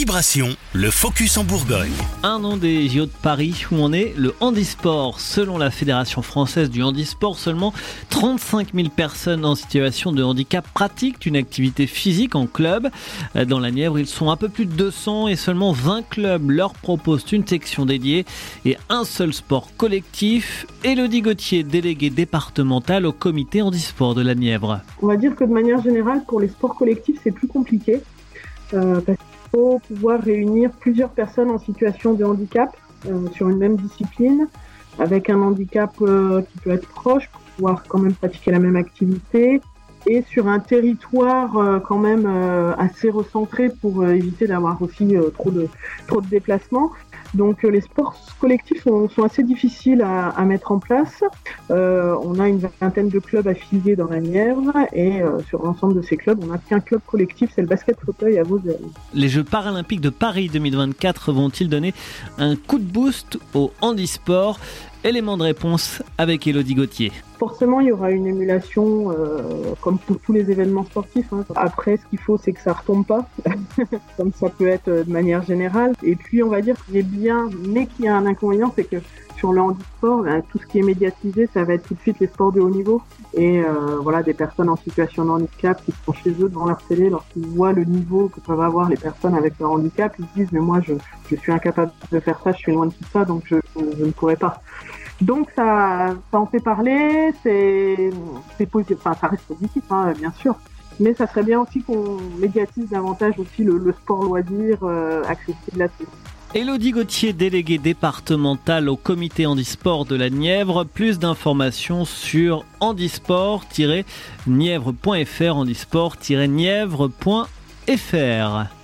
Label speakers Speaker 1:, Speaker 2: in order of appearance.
Speaker 1: Vibration, le focus en Bourgogne.
Speaker 2: Un an des JO de Paris où on est le handisport. Selon la Fédération française du handisport, seulement 35 000 personnes en situation de handicap pratiquent une activité physique en club. Dans la Nièvre, ils sont un peu plus de 200 et seulement 20 clubs leur proposent une section dédiée et un seul sport collectif. Elodie Gauthier, déléguée départementale au comité handisport de la Nièvre.
Speaker 3: On va dire que de manière générale, pour les sports collectifs, c'est plus compliqué. Euh, parce qu'il faut pouvoir réunir plusieurs personnes en situation de handicap euh, sur une même discipline, avec un handicap euh, qui peut être proche pour pouvoir quand même pratiquer la même activité, et sur un territoire euh, quand même euh, assez recentré pour euh, éviter d'avoir aussi trop de trop de déplacements. Donc les sports collectifs sont, assez difficiles à, à, mettre en place. on a une vingtaine de clubs affiliés dans la Nièvre et sur l'ensemble de ces clubs, on n'a qu'un club collectif, c'est le basket fauteuil à Vauzelles.
Speaker 2: Les Jeux paralympiques de Paris 2024 vont-ils donner un coup de boost au handisport? Élément de réponse avec Elodie Gauthier.
Speaker 3: Forcément, il y aura une émulation, euh, comme pour tous les événements sportifs. Hein. Après, ce qu'il faut, c'est que ça retombe pas, comme ça peut être de manière générale. Et puis, on va dire qu'il est bien, mais qu'il y a un inconvénient, c'est que sur le handisport, ben, tout ce qui est médiatisé, ça va être tout de suite les sports de haut niveau. Et euh, voilà, des personnes en situation de handicap qui sont chez eux devant leur télé, lorsqu'ils voient le niveau que peuvent avoir les personnes avec leur handicap, ils se disent mais moi je, je suis incapable de faire ça, je suis loin de tout ça, donc je, je ne pourrais pas. Donc ça, ça en fait parler, c'est, enfin ça reste positif, hein, bien sûr. Mais ça serait bien aussi qu'on médiatise davantage aussi le, sport loisir euh, accessible là-dessus.
Speaker 2: Elodie Gauthier, déléguée départementale au comité handisport de la Nièvre. Plus d'informations sur handisport-nièvre.fr, handisport-nièvre.fr.